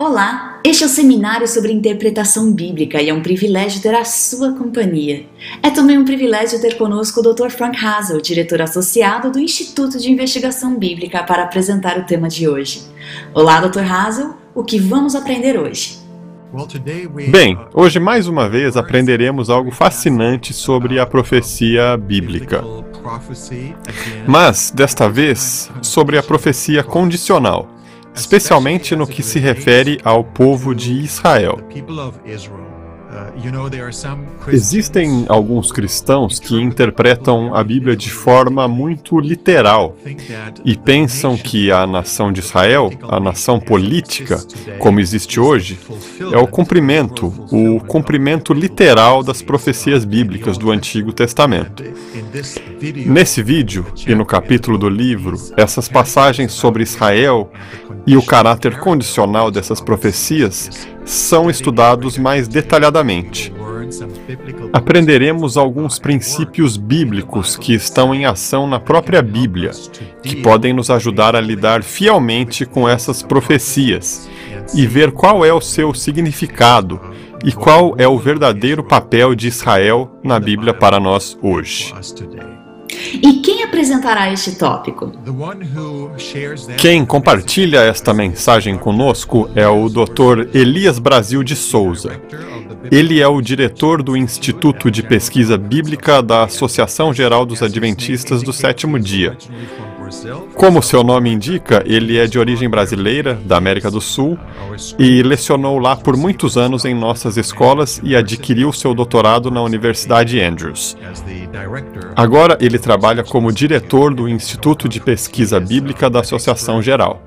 Olá, este é o seminário sobre interpretação bíblica e é um privilégio ter a sua companhia. É também um privilégio ter conosco o Dr. Frank Hazel, diretor associado do Instituto de Investigação Bíblica, para apresentar o tema de hoje. Olá, Dr. Hazel, o que vamos aprender hoje? Bem, hoje mais uma vez aprenderemos algo fascinante sobre a profecia bíblica. Mas, desta vez, sobre a profecia condicional especialmente no que se refere ao povo de Israel. Existem alguns cristãos que interpretam a Bíblia de forma muito literal e pensam que a nação de Israel, a nação política, como existe hoje, é o cumprimento, o cumprimento literal das profecias bíblicas do Antigo Testamento. Nesse vídeo e no capítulo do livro, essas passagens sobre Israel e o caráter condicional dessas profecias são estudados mais detalhadamente. Aprenderemos alguns princípios bíblicos que estão em ação na própria Bíblia, que podem nos ajudar a lidar fielmente com essas profecias e ver qual é o seu significado e qual é o verdadeiro papel de Israel na Bíblia para nós hoje. E quem apresentará este tópico? Quem compartilha esta mensagem conosco é o Dr. Elias Brasil de Souza. Ele é o diretor do Instituto de Pesquisa Bíblica da Associação Geral dos Adventistas do Sétimo Dia. Como seu nome indica, ele é de origem brasileira, da América do Sul, e lecionou lá por muitos anos em nossas escolas e adquiriu seu doutorado na Universidade Andrews. Agora ele trabalha como diretor do Instituto de Pesquisa Bíblica da Associação Geral.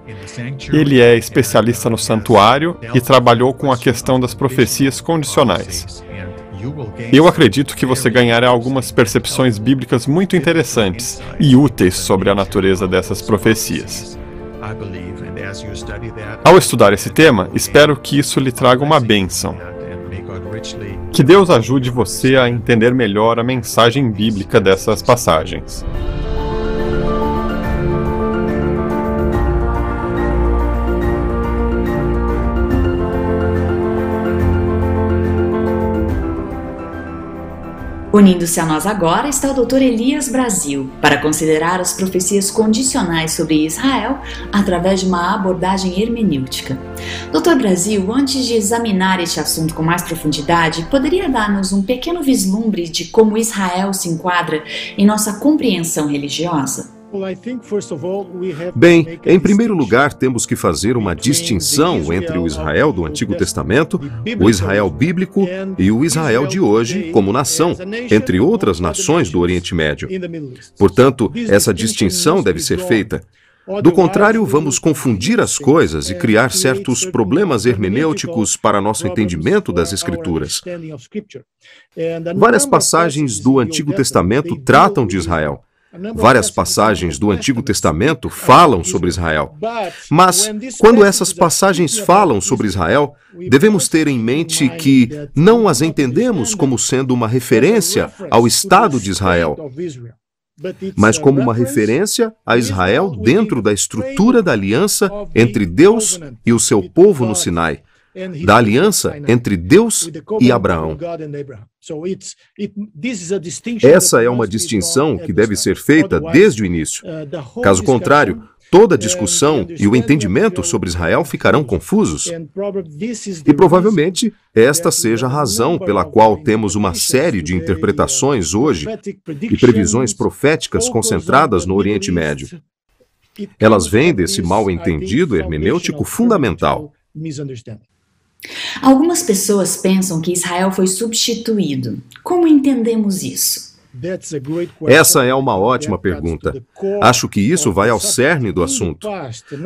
Ele é especialista no santuário e trabalhou com a questão das profecias condicionais. Eu acredito que você ganhará algumas percepções bíblicas muito interessantes e úteis sobre a natureza dessas profecias. Ao estudar esse tema, espero que isso lhe traga uma bênção. Que Deus ajude você a entender melhor a mensagem bíblica dessas passagens. Unindo-se a nós agora está o Dr. Elias Brasil, para considerar as profecias condicionais sobre Israel através de uma abordagem hermenêutica. Dr. Brasil, antes de examinar este assunto com mais profundidade, poderia dar-nos um pequeno vislumbre de como Israel se enquadra em nossa compreensão religiosa? Bem, em primeiro lugar, temos que fazer uma distinção entre o Israel do Antigo Testamento, o Israel bíblico e o Israel de hoje como nação, entre outras nações do Oriente Médio. Portanto, essa distinção deve ser feita. Do contrário, vamos confundir as coisas e criar certos problemas hermenêuticos para nosso entendimento das Escrituras. Várias passagens do Antigo Testamento tratam de Israel. Várias passagens do Antigo Testamento falam sobre Israel. Mas, quando essas passagens falam sobre Israel, devemos ter em mente que não as entendemos como sendo uma referência ao Estado de Israel, mas como uma referência a Israel dentro da estrutura da aliança entre Deus e o seu povo no Sinai da aliança entre Deus e Abraão. Essa é uma distinção que deve ser feita desde o início. Caso contrário, toda a discussão e o entendimento sobre Israel ficarão confusos. E provavelmente esta seja a razão pela qual temos uma série de interpretações hoje e previsões proféticas concentradas no Oriente Médio. Elas vêm desse mal entendido hermenêutico fundamental. Algumas pessoas pensam que Israel foi substituído. Como entendemos isso? Essa é uma ótima pergunta. Acho que isso vai ao cerne do assunto.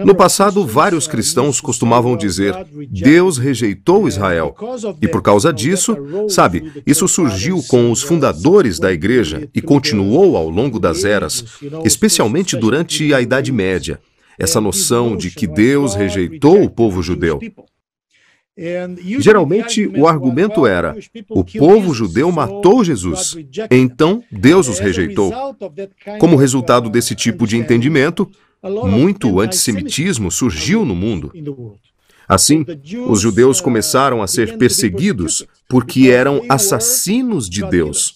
No passado, vários cristãos costumavam dizer: Deus rejeitou Israel. E por causa disso, sabe, isso surgiu com os fundadores da igreja e continuou ao longo das eras, especialmente durante a Idade Média. Essa noção de que Deus rejeitou o povo judeu. Geralmente, o argumento era: o povo judeu matou Jesus, então Deus os rejeitou. Como resultado desse tipo de entendimento, muito antissemitismo surgiu no mundo. Assim, os judeus começaram a ser perseguidos porque eram assassinos de Deus.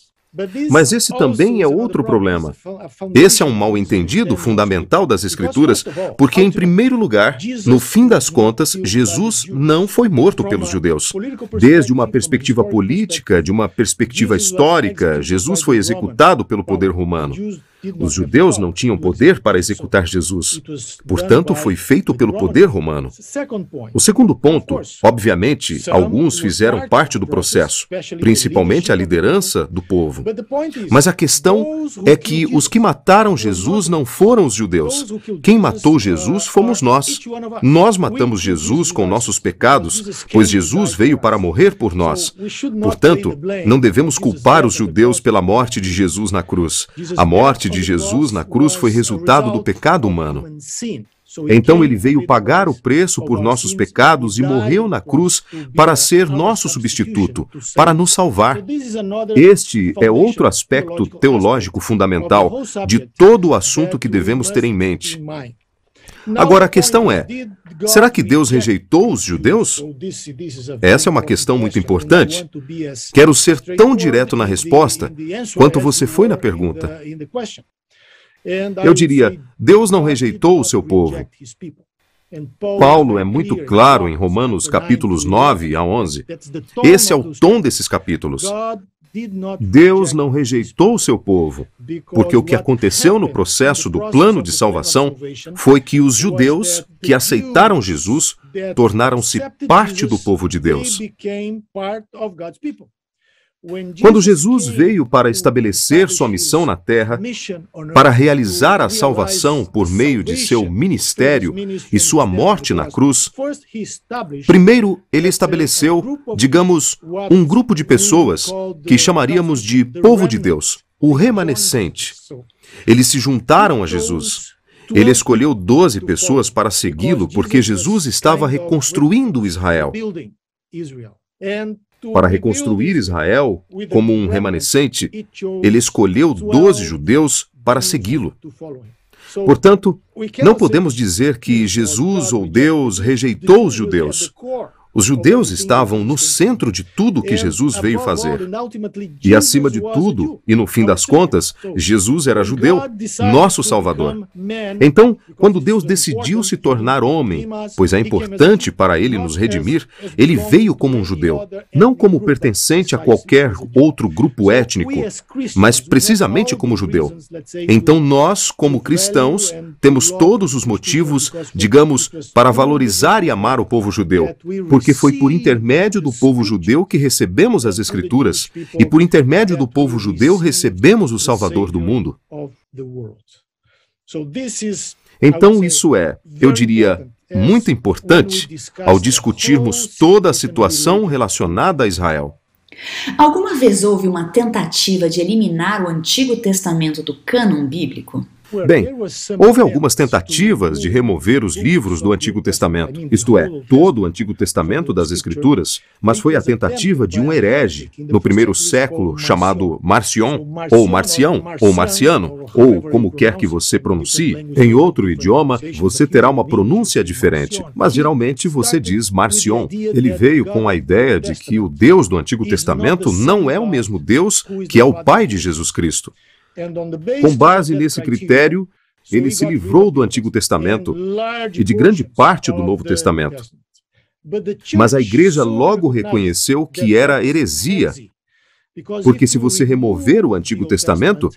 Mas esse também é outro problema. Esse é um mal-entendido fundamental das Escrituras, porque, em primeiro lugar, no fim das contas, Jesus não foi morto pelos judeus. Desde uma perspectiva política, de uma perspectiva histórica, Jesus foi executado pelo poder romano. Os judeus não tinham poder para executar Jesus. Portanto, foi feito pelo poder romano. O segundo ponto, obviamente, alguns fizeram parte do processo, principalmente a liderança do povo. Mas a questão é que os que mataram Jesus não foram os judeus. Quem matou Jesus fomos nós. Nós matamos Jesus com nossos pecados, pois Jesus veio para morrer por nós. Portanto, não devemos culpar os judeus pela morte de Jesus na cruz. A morte de Jesus na cruz foi resultado do pecado humano. Então ele veio pagar o preço por nossos pecados e morreu na cruz para ser nosso substituto, para nos salvar. Este é outro aspecto teológico fundamental de todo o assunto que devemos ter em mente. Agora a questão é: será que Deus rejeitou os judeus? Essa é uma questão muito importante. Quero ser tão direto na resposta quanto você foi na pergunta. Eu diria: Deus não rejeitou o seu povo. Paulo é muito claro em Romanos capítulos 9 a 11. Esse é o tom desses capítulos. Deus não rejeitou o seu povo, porque o que aconteceu no processo do plano de salvação foi que os judeus que aceitaram Jesus tornaram-se parte do povo de Deus. Quando Jesus veio para estabelecer sua missão na terra, para realizar a salvação por meio de seu ministério e sua morte na cruz, primeiro ele estabeleceu, digamos, um grupo de pessoas que chamaríamos de povo de Deus, o remanescente. Eles se juntaram a Jesus. Ele escolheu doze pessoas para segui-lo porque Jesus estava reconstruindo Israel. Para reconstruir Israel como um remanescente, ele escolheu doze judeus para segui-lo. Portanto, não podemos dizer que Jesus ou Deus rejeitou os judeus. Os judeus estavam no centro de tudo que Jesus veio fazer. E acima de tudo, e no fim das contas, Jesus era judeu, nosso Salvador. Então, quando Deus decidiu se tornar homem, pois é importante para ele nos redimir, ele veio como um judeu, não como pertencente a qualquer outro grupo étnico, mas precisamente como judeu. Então, nós, como cristãos, temos todos os motivos, digamos, para valorizar e amar o povo judeu, porque foi por intermédio do povo judeu que recebemos as Escrituras, e por intermédio do povo judeu recebemos o Salvador do mundo. Então, isso é, eu diria, muito importante ao discutirmos toda a situação relacionada a Israel. Alguma vez houve uma tentativa de eliminar o Antigo Testamento do cânon bíblico? Bem, houve algumas tentativas de remover os livros do Antigo Testamento, isto é, todo o Antigo Testamento das Escrituras, mas foi a tentativa de um herege no primeiro século chamado Marcion, ou Marcião, ou Marciano, ou como quer que você pronuncie. Em outro idioma, você terá uma pronúncia diferente, mas geralmente você diz Marcion. Ele veio com a ideia de que o Deus do Antigo Testamento não é o mesmo Deus que é o Pai de Jesus Cristo. Com base nesse critério, ele se livrou do Antigo Testamento e de grande parte do Novo Testamento. Mas a igreja logo reconheceu que era heresia, porque se você remover o Antigo Testamento,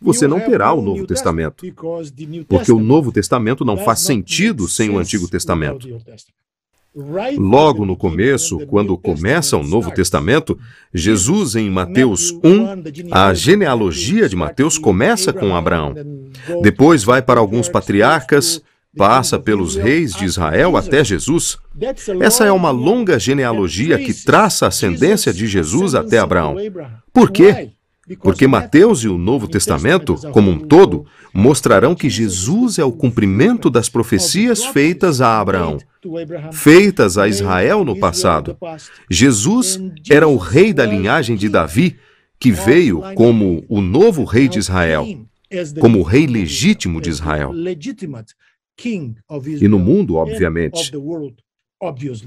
você não terá o Novo Testamento, porque o Novo Testamento não faz sentido sem o Antigo Testamento. Logo no começo, quando começa o Novo Testamento, Jesus, em Mateus 1, a genealogia de Mateus começa com Abraão. Depois vai para alguns patriarcas, passa pelos reis de Israel até Jesus. Essa é uma longa genealogia que traça a ascendência de Jesus até Abraão. Por quê? Porque Mateus e o Novo Testamento, como um todo, mostrarão que Jesus é o cumprimento das profecias feitas a Abraão, feitas a Israel no passado. Jesus era o rei da linhagem de Davi, que veio como o novo rei de Israel, como o rei legítimo de Israel. E no mundo, obviamente.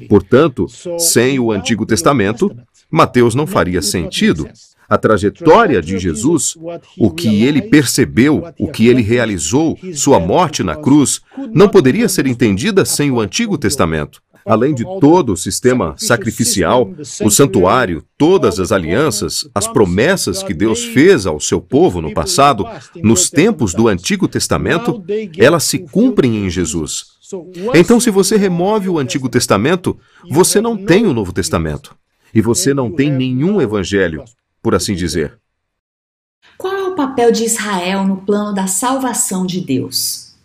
Portanto, sem o Antigo Testamento, Mateus não faria sentido. A trajetória de Jesus, o que ele percebeu, o que ele realizou, sua morte na cruz, não poderia ser entendida sem o Antigo Testamento. Além de todo o sistema sacrificial, o santuário, todas as alianças, as promessas que Deus fez ao seu povo no passado, nos tempos do Antigo Testamento, elas se cumprem em Jesus. Então, se você remove o Antigo Testamento, você não tem o Novo Testamento. E você não tem nenhum evangelho, por assim dizer. Qual é o papel de Israel no plano da salvação de Deus?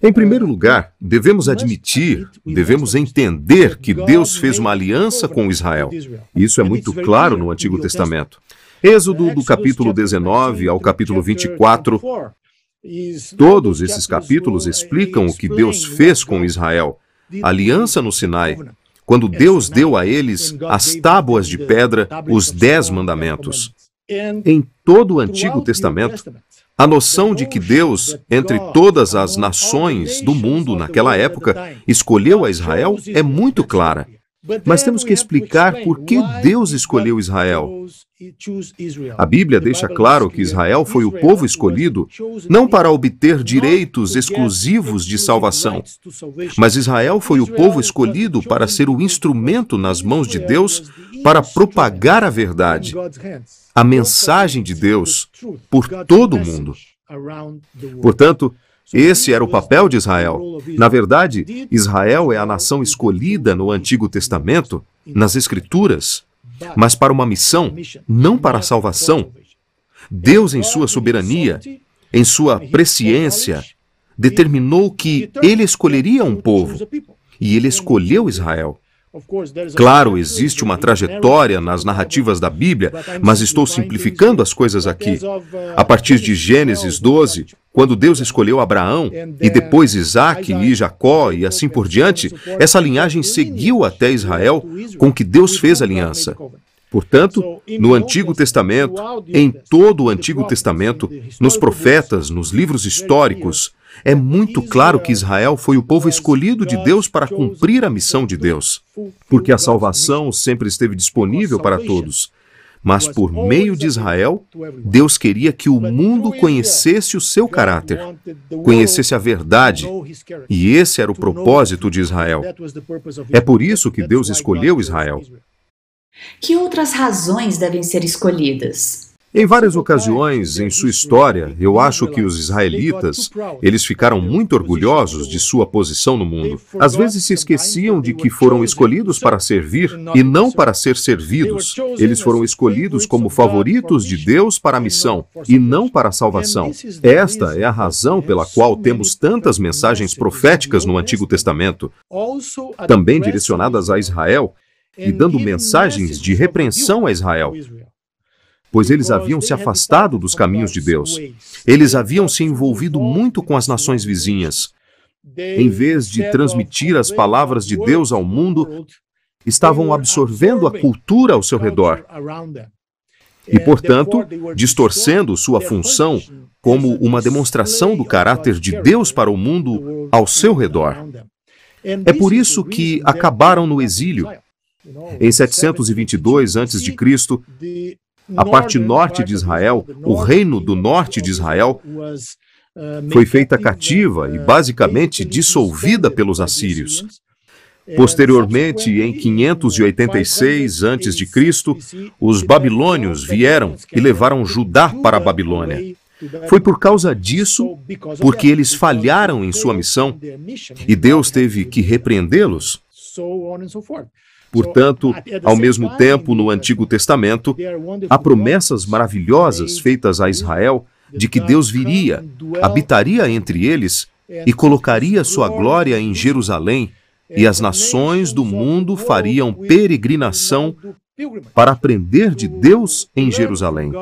Em primeiro lugar, devemos admitir, devemos entender que Deus fez uma aliança com Israel. Isso é muito claro no Antigo Testamento. Êxodo do capítulo 19 ao capítulo 24. Todos esses capítulos explicam o que Deus fez com Israel. Aliança no Sinai, quando Deus deu a eles as tábuas de pedra, os dez mandamentos. Em todo o Antigo Testamento, a noção de que Deus, entre todas as nações do mundo naquela época, escolheu a Israel é muito clara. Mas temos que explicar por que Deus escolheu Israel. A Bíblia deixa claro que Israel foi o povo escolhido não para obter direitos exclusivos de salvação, mas Israel foi o povo escolhido para ser o instrumento nas mãos de Deus para propagar a verdade, a mensagem de Deus, por todo o mundo. Portanto, esse era o papel de Israel. Na verdade, Israel é a nação escolhida no Antigo Testamento, nas Escrituras, mas para uma missão, não para a salvação. Deus, em sua soberania, em sua presciência, determinou que ele escolheria um povo, e ele escolheu Israel. Claro, existe uma trajetória nas narrativas da Bíblia, mas estou simplificando as coisas aqui. A partir de Gênesis 12, quando Deus escolheu Abraão, e depois Isaac e Jacó e assim por diante, essa linhagem seguiu até Israel com que Deus fez aliança. Portanto, no Antigo Testamento, em todo o Antigo Testamento, nos profetas, nos livros históricos, é muito claro que Israel foi o povo escolhido de Deus para cumprir a missão de Deus, porque a salvação sempre esteve disponível para todos. Mas por meio de Israel, Deus queria que o mundo conhecesse o seu caráter, conhecesse a verdade, e esse era o propósito de Israel. É por isso que Deus escolheu Israel. Que outras razões devem ser escolhidas? Em várias ocasiões em sua história, eu acho que os israelitas, eles ficaram muito orgulhosos de sua posição no mundo. Às vezes se esqueciam de que foram escolhidos para servir e não para ser servidos. Eles foram escolhidos como favoritos de Deus para a missão e não para a salvação. Esta é a razão pela qual temos tantas mensagens proféticas no Antigo Testamento, também direcionadas a Israel e dando mensagens de repreensão a Israel pois eles haviam se afastado dos caminhos de Deus. Eles haviam se envolvido muito com as nações vizinhas. Em vez de transmitir as palavras de Deus ao mundo, estavam absorvendo a cultura ao seu redor. E, portanto, distorcendo sua função como uma demonstração do caráter de Deus para o mundo ao seu redor. É por isso que acabaram no exílio. Em 722 a.C., a parte norte de Israel, o reino do norte de Israel, foi feita cativa e basicamente dissolvida pelos assírios. Posteriormente, em 586 a.C., os babilônios vieram e levaram Judá para a Babilônia. Foi por causa disso, porque eles falharam em sua missão, e Deus teve que repreendê-los. Portanto, ao mesmo tempo, no Antigo Testamento, há promessas maravilhosas feitas a Israel de que Deus viria, habitaria entre eles e colocaria sua glória em Jerusalém, e as nações do mundo fariam peregrinação para aprender de Deus em Jerusalém.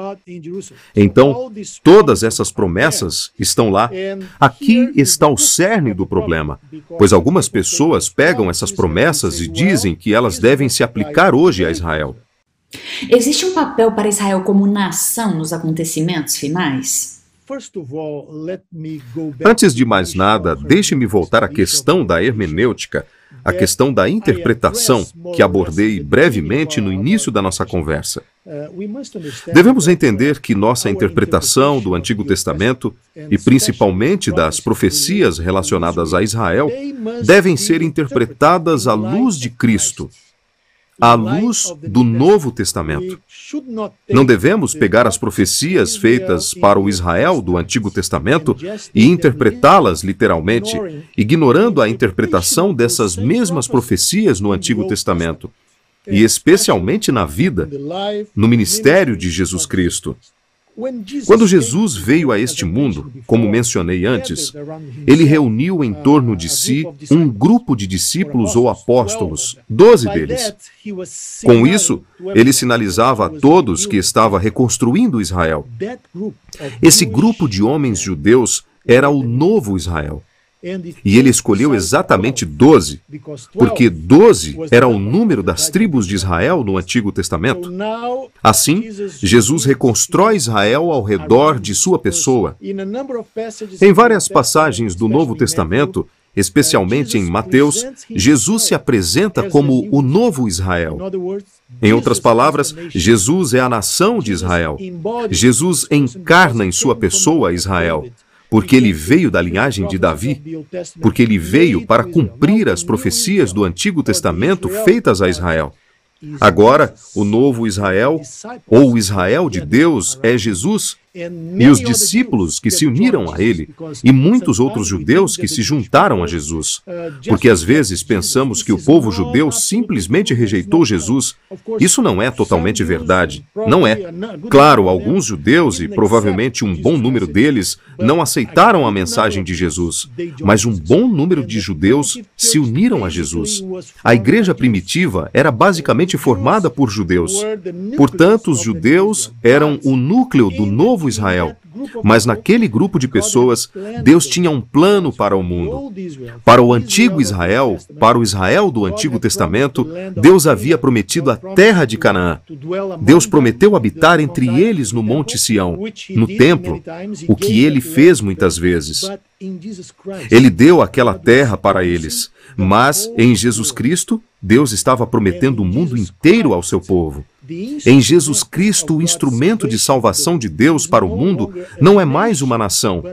Então, todas essas promessas estão lá. Aqui está o cerne do problema, pois algumas pessoas pegam essas promessas e dizem que elas devem se aplicar hoje a Israel. Existe um papel para Israel como nação nos acontecimentos finais? Antes de mais nada, deixe-me voltar à questão da hermenêutica, a questão da interpretação, que abordei brevemente no início da nossa conversa. Devemos entender que nossa interpretação do Antigo Testamento, e principalmente das profecias relacionadas a Israel, devem ser interpretadas à luz de Cristo à luz do Novo Testamento. Não devemos pegar as profecias feitas para o Israel do Antigo Testamento e interpretá-las literalmente, ignorando a interpretação dessas mesmas profecias no Antigo Testamento, e especialmente na vida, no ministério de Jesus Cristo. Quando Jesus veio a este mundo, como mencionei antes, ele reuniu em torno de si um grupo de discípulos ou apóstolos, doze deles. Com isso, ele sinalizava a todos que estava reconstruindo Israel. Esse grupo de homens judeus era o novo Israel. E ele escolheu exatamente doze, porque doze era o número das tribos de Israel no Antigo Testamento. Assim, Jesus reconstrói Israel ao redor de sua pessoa. Em várias passagens do Novo Testamento, especialmente em Mateus, Jesus se apresenta como o novo Israel. Em outras palavras, Jesus é a nação de Israel. Jesus encarna em sua pessoa Israel porque ele veio da linhagem de Davi, porque ele veio para cumprir as profecias do Antigo Testamento feitas a Israel. Agora, o novo Israel, ou o Israel de Deus, é Jesus, e os discípulos que se uniram a ele, e muitos outros judeus que se juntaram a Jesus. Porque às vezes pensamos que o povo judeu simplesmente rejeitou Jesus. Isso não é totalmente verdade. Não é. Claro, alguns judeus, e provavelmente um bom número deles, não aceitaram a mensagem de Jesus. Mas um bom número de judeus se uniram a Jesus. A igreja primitiva era basicamente formada por judeus. Portanto, os judeus eram o núcleo do novo Israel. Mas naquele grupo de pessoas, Deus tinha um plano para o mundo. Para o antigo Israel, para o Israel do Antigo Testamento, Deus havia prometido a terra de Canaã. Deus prometeu habitar entre eles no Monte Sião, no templo, o que ele fez muitas vezes. Ele deu aquela terra para eles, mas em Jesus Cristo, Deus estava prometendo o mundo inteiro ao seu povo. Em Jesus Cristo, o instrumento de salvação de Deus para o mundo não é mais uma nação,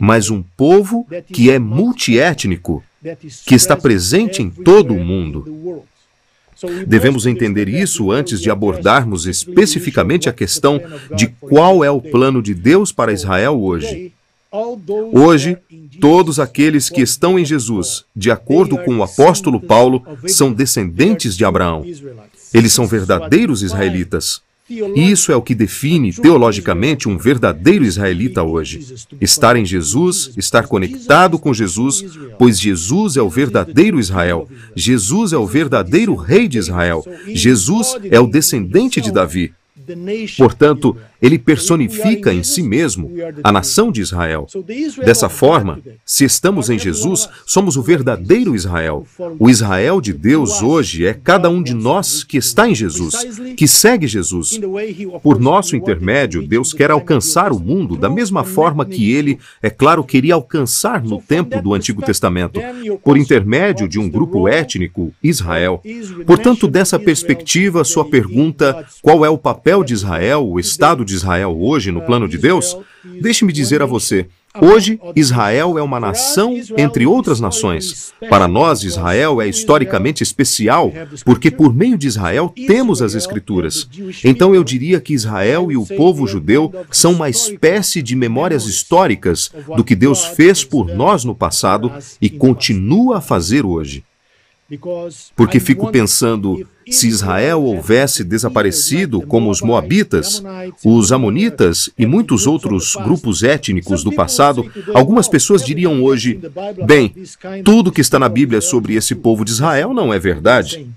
mas um povo que é multiétnico, que está presente em todo o mundo. Devemos entender isso antes de abordarmos especificamente a questão de qual é o plano de Deus para Israel hoje. Hoje, todos aqueles que estão em Jesus, de acordo com o apóstolo Paulo, são descendentes de Abraão. Eles são verdadeiros israelitas. E isso é o que define teologicamente um verdadeiro israelita hoje. Estar em Jesus, estar conectado com Jesus, pois Jesus é o verdadeiro Israel. Jesus é o verdadeiro rei de Israel. Jesus é o descendente de Davi. Portanto, ele personifica em si mesmo a nação de Israel. Dessa forma, se estamos em Jesus, somos o verdadeiro Israel. O Israel de Deus hoje é cada um de nós que está em Jesus, que segue Jesus. Por nosso intermédio, Deus quer alcançar o mundo da mesma forma que ele, é claro, queria alcançar no tempo do Antigo Testamento, por intermédio de um grupo étnico, Israel. Portanto, dessa perspectiva, sua pergunta: qual é o papel de Israel, o Estado de de Israel hoje no plano de Deus, deixe-me dizer a você: Hoje, Israel é uma nação entre outras nações. Para nós, Israel é historicamente especial, porque por meio de Israel temos as Escrituras. Então eu diria que Israel e o povo judeu são uma espécie de memórias históricas do que Deus fez por nós no passado e continua a fazer hoje. Porque fico pensando, se Israel houvesse desaparecido como os Moabitas, os Amonitas e muitos outros grupos étnicos do passado, algumas pessoas diriam hoje: bem, tudo que está na Bíblia sobre esse povo de Israel não é verdade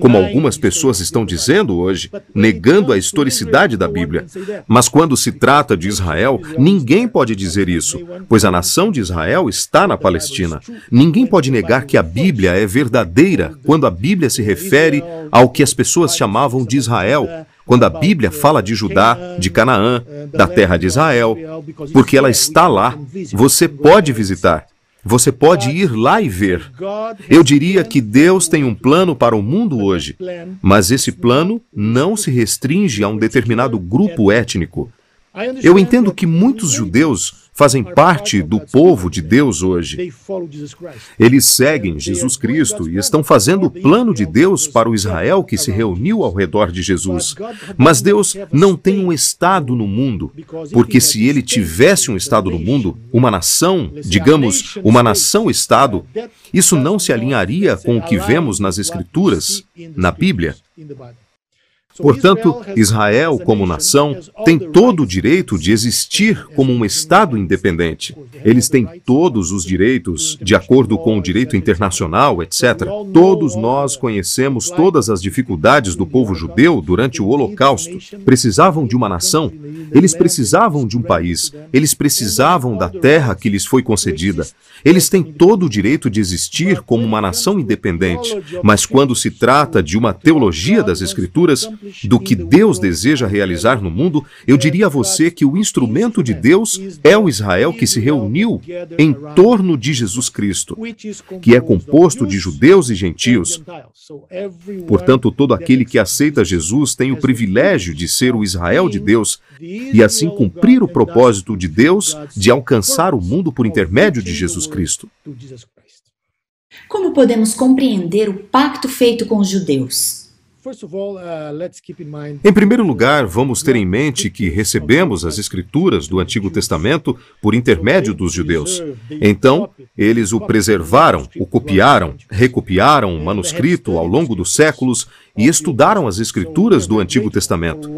como algumas pessoas estão dizendo hoje, negando a historicidade da Bíblia. Mas quando se trata de Israel, ninguém pode dizer isso, pois a nação de Israel está na Palestina. Ninguém pode negar que a Bíblia é verdadeira quando a Bíblia se refere ao que as pessoas chamavam de Israel, quando a Bíblia fala de Judá, de Canaã, da terra de Israel, porque ela está lá. Você pode visitar. Você pode ir lá e ver. Eu diria que Deus tem um plano para o mundo hoje, mas esse plano não se restringe a um determinado grupo étnico. Eu entendo que muitos judeus fazem parte do povo de Deus hoje. Eles seguem Jesus Cristo e estão fazendo o plano de Deus para o Israel que se reuniu ao redor de Jesus. Mas Deus não tem um Estado no mundo, porque se ele tivesse um Estado no mundo, uma nação, digamos, uma nação-Estado, isso não se alinharia com o que vemos nas Escrituras, na Bíblia. Portanto, Israel, como nação, tem todo o direito de existir como um Estado independente. Eles têm todos os direitos, de acordo com o direito internacional, etc. Todos nós conhecemos todas as dificuldades do povo judeu durante o Holocausto. Precisavam de uma nação, eles precisavam de um país, eles precisavam da terra que lhes foi concedida. Eles têm todo o direito de existir como uma nação independente. Mas quando se trata de uma teologia das Escrituras, do que Deus deseja realizar no mundo, eu diria a você que o instrumento de Deus é o Israel que se reuniu em torno de Jesus Cristo, que é composto de judeus e gentios. Portanto, todo aquele que aceita Jesus tem o privilégio de ser o Israel de Deus e assim cumprir o propósito de Deus de alcançar o mundo por intermédio de Jesus Cristo. Como podemos compreender o pacto feito com os judeus? Uh, em primeiro lugar, vamos ter em mente que recebemos as Escrituras do Antigo Testamento por intermédio dos judeus. Então, eles o preservaram, o copiaram, recopiaram o manuscrito ao longo dos séculos e estudaram as Escrituras do Antigo Testamento.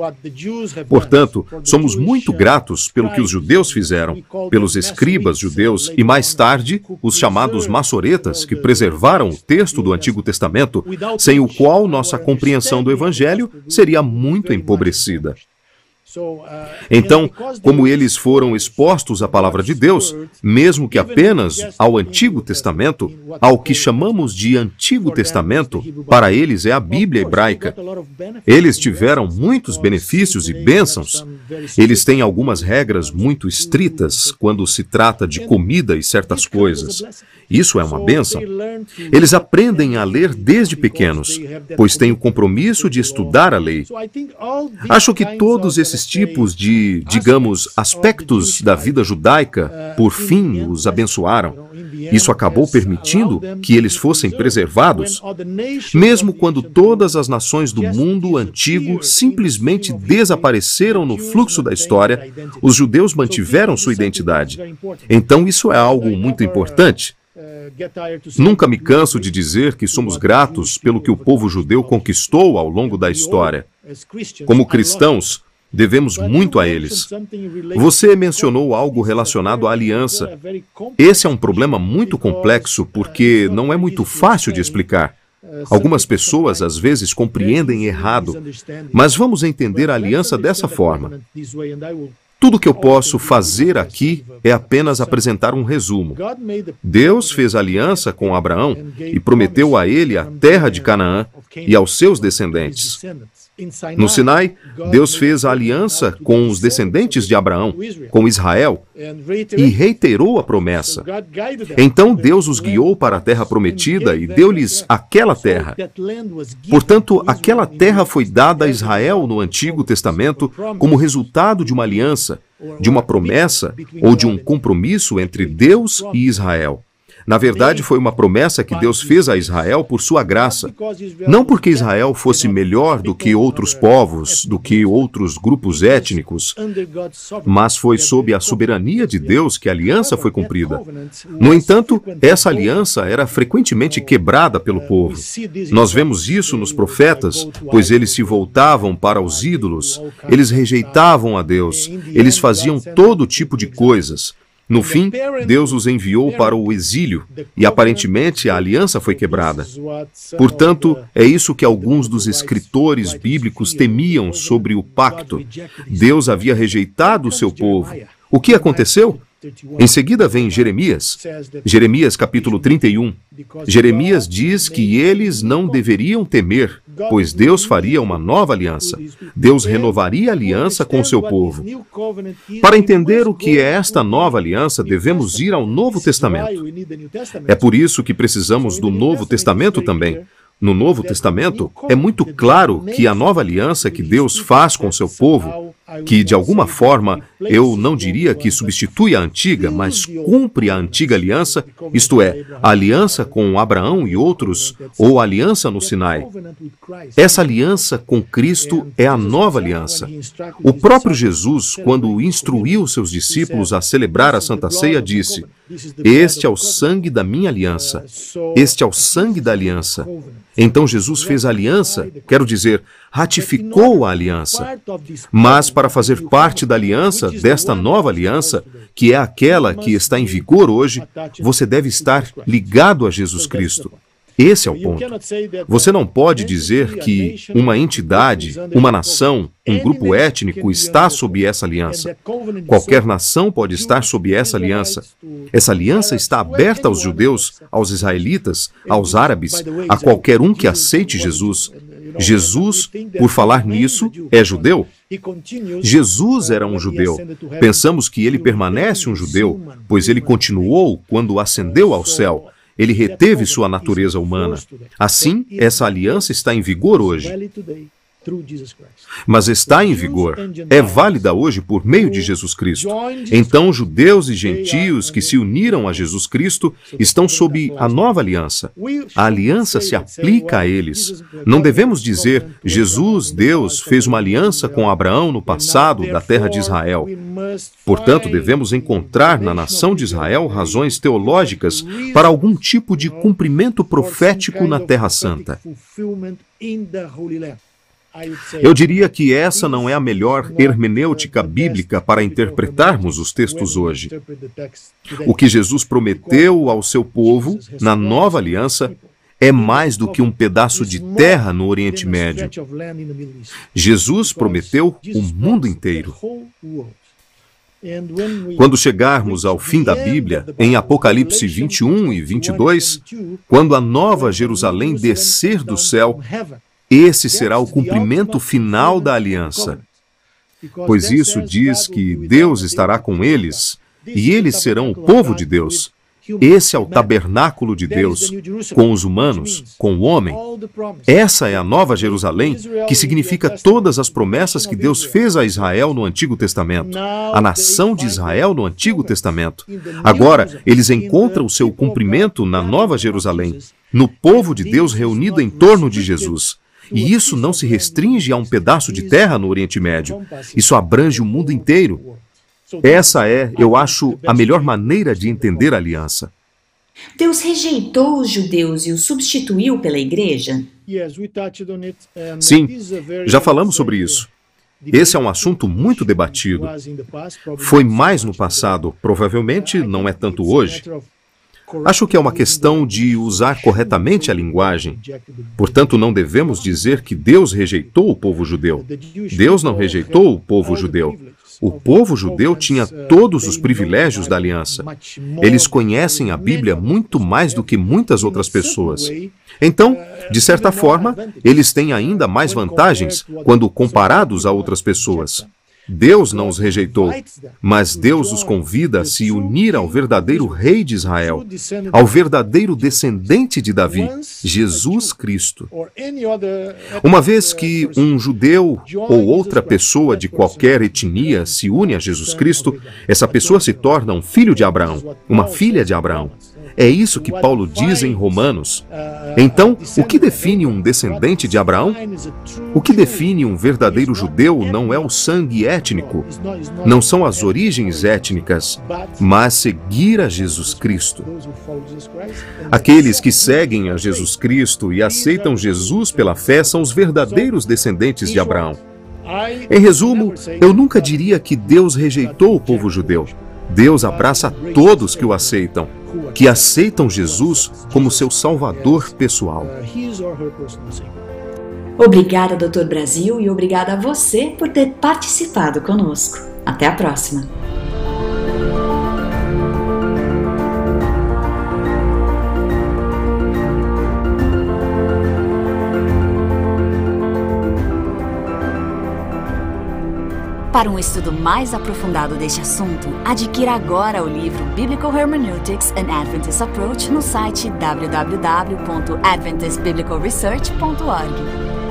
Portanto, somos muito gratos pelo que os judeus fizeram, pelos escribas judeus e mais tarde os chamados maçoretas que preservaram o texto do Antigo Testamento, sem o qual nossa compreensão do Evangelho seria muito empobrecida. Então, como eles foram expostos à palavra de Deus, mesmo que apenas ao Antigo Testamento, ao que chamamos de Antigo Testamento, para eles é a Bíblia hebraica. Eles tiveram muitos benefícios e bênçãos. Eles têm algumas regras muito estritas quando se trata de comida e certas coisas. Isso é uma bênção. Eles aprendem a ler desde pequenos, pois têm o compromisso de estudar a lei. Acho que todos esses tipos de, digamos, aspectos da vida judaica, por fim, os abençoaram. Isso acabou permitindo que eles fossem preservados, mesmo quando todas as nações do mundo antigo simplesmente desapareceram no fluxo da história, os judeus mantiveram sua identidade. Então, isso é algo muito importante. Nunca me canso de dizer que somos gratos pelo que o povo judeu conquistou ao longo da história. Como cristãos, devemos muito a eles. Você mencionou algo relacionado à aliança. Esse é um problema muito complexo porque não é muito fácil de explicar. Algumas pessoas às vezes compreendem errado, mas vamos entender a aliança dessa forma. Tudo que eu posso fazer aqui é apenas apresentar um resumo. Deus fez aliança com Abraão e prometeu a ele a terra de Canaã e aos seus descendentes. No Sinai, Deus fez a aliança com os descendentes de Abraão, com Israel, e reiterou a promessa. Então Deus os guiou para a terra prometida e deu-lhes aquela terra. Portanto, aquela terra foi dada a Israel no Antigo Testamento como resultado de uma aliança, de uma promessa ou de um compromisso entre Deus e Israel. Na verdade, foi uma promessa que Deus fez a Israel por sua graça. Não porque Israel fosse melhor do que outros povos, do que outros grupos étnicos, mas foi sob a soberania de Deus que a aliança foi cumprida. No entanto, essa aliança era frequentemente quebrada pelo povo. Nós vemos isso nos profetas, pois eles se voltavam para os ídolos, eles rejeitavam a Deus, eles faziam todo tipo de coisas. No fim, Deus os enviou para o exílio e aparentemente a aliança foi quebrada. Portanto, é isso que alguns dos escritores bíblicos temiam sobre o pacto. Deus havia rejeitado o seu povo. O que aconteceu? Em seguida vem Jeremias. Jeremias capítulo 31. Jeremias diz que eles não deveriam temer, pois Deus faria uma nova aliança. Deus renovaria a aliança com seu povo. Para entender o que é esta nova aliança, devemos ir ao Novo Testamento. É por isso que precisamos do Novo Testamento também. No Novo Testamento, é muito claro que a nova aliança que Deus faz com seu povo, que de alguma forma eu não diria que substitui a antiga, mas cumpre a antiga aliança, isto é, a aliança com Abraão e outros, ou a aliança no Sinai. Essa aliança com Cristo é a nova aliança. O próprio Jesus, quando instruiu seus discípulos a celebrar a Santa Ceia, disse: Este é o sangue da minha aliança. Este é o sangue da aliança. Então Jesus fez a aliança, quero dizer, ratificou a aliança. Mas para fazer parte da aliança, desta nova aliança, que é aquela que está em vigor hoje, você deve estar ligado a Jesus Cristo. Esse é o ponto. Você não pode dizer que uma entidade, uma nação, um grupo étnico está sob essa aliança. Qualquer nação pode estar sob essa aliança. Essa aliança está aberta aos judeus, aos israelitas, aos árabes, a qualquer um que aceite Jesus. Jesus, por falar nisso, é judeu. Jesus era um judeu. Pensamos que ele permanece um judeu, pois ele continuou quando ascendeu ao céu. Ele reteve sua natureza humana. Assim, essa aliança está em vigor hoje. Mas está em vigor, é válida hoje por meio de Jesus Cristo. Então, judeus e gentios que se uniram a Jesus Cristo estão sob a nova aliança. A aliança se aplica a eles. Não devemos dizer, Jesus, Deus, fez uma aliança com Abraão no passado da terra de Israel. Portanto, devemos encontrar na nação de Israel razões teológicas para algum tipo de cumprimento profético na Terra Santa. Eu diria que essa não é a melhor hermenêutica bíblica para interpretarmos os textos hoje. O que Jesus prometeu ao seu povo na nova aliança é mais do que um pedaço de terra no Oriente Médio. Jesus prometeu o mundo inteiro. Quando chegarmos ao fim da Bíblia, em Apocalipse 21 e 22, quando a nova Jerusalém descer do céu, esse será o cumprimento final da aliança. Pois isso diz que Deus estará com eles e eles serão o povo de Deus. Esse é o tabernáculo de Deus, com os humanos, com o homem. Essa é a Nova Jerusalém, que significa todas as promessas que Deus fez a Israel no Antigo Testamento, a nação de Israel no Antigo Testamento. Agora, eles encontram o seu cumprimento na Nova Jerusalém, no povo de Deus reunido em torno de Jesus. E isso não se restringe a um pedaço de terra no Oriente Médio. Isso abrange o mundo inteiro. Essa é, eu acho, a melhor maneira de entender a aliança. Deus rejeitou os judeus e os substituiu pela igreja? Sim, já falamos sobre isso. Esse é um assunto muito debatido. Foi mais no passado, provavelmente não é tanto hoje. Acho que é uma questão de usar corretamente a linguagem. Portanto, não devemos dizer que Deus rejeitou o povo judeu. Deus não rejeitou o povo judeu. O povo judeu tinha todos os privilégios da aliança. Eles conhecem a Bíblia muito mais do que muitas outras pessoas. Então, de certa forma, eles têm ainda mais vantagens quando comparados a outras pessoas. Deus não os rejeitou, mas Deus os convida a se unir ao verdadeiro Rei de Israel, ao verdadeiro descendente de Davi, Jesus Cristo. Uma vez que um judeu ou outra pessoa de qualquer etnia se une a Jesus Cristo, essa pessoa se torna um filho de Abraão, uma filha de Abraão. É isso que Paulo diz em Romanos. Então, o que define um descendente de Abraão? O que define um verdadeiro judeu não é o sangue étnico, não são as origens étnicas, mas seguir a Jesus Cristo. Aqueles que seguem a Jesus Cristo e aceitam Jesus pela fé são os verdadeiros descendentes de Abraão. Em resumo, eu nunca diria que Deus rejeitou o povo judeu. Deus abraça todos que o aceitam que aceitam Jesus como seu salvador pessoal. Obrigada, Doutor Brasil, e obrigada a você por ter participado conosco. Até a próxima! Para um estudo mais aprofundado deste assunto, adquira agora o livro Biblical Hermeneutics and Adventist Approach no site www.adventistbiblicalresearch.org.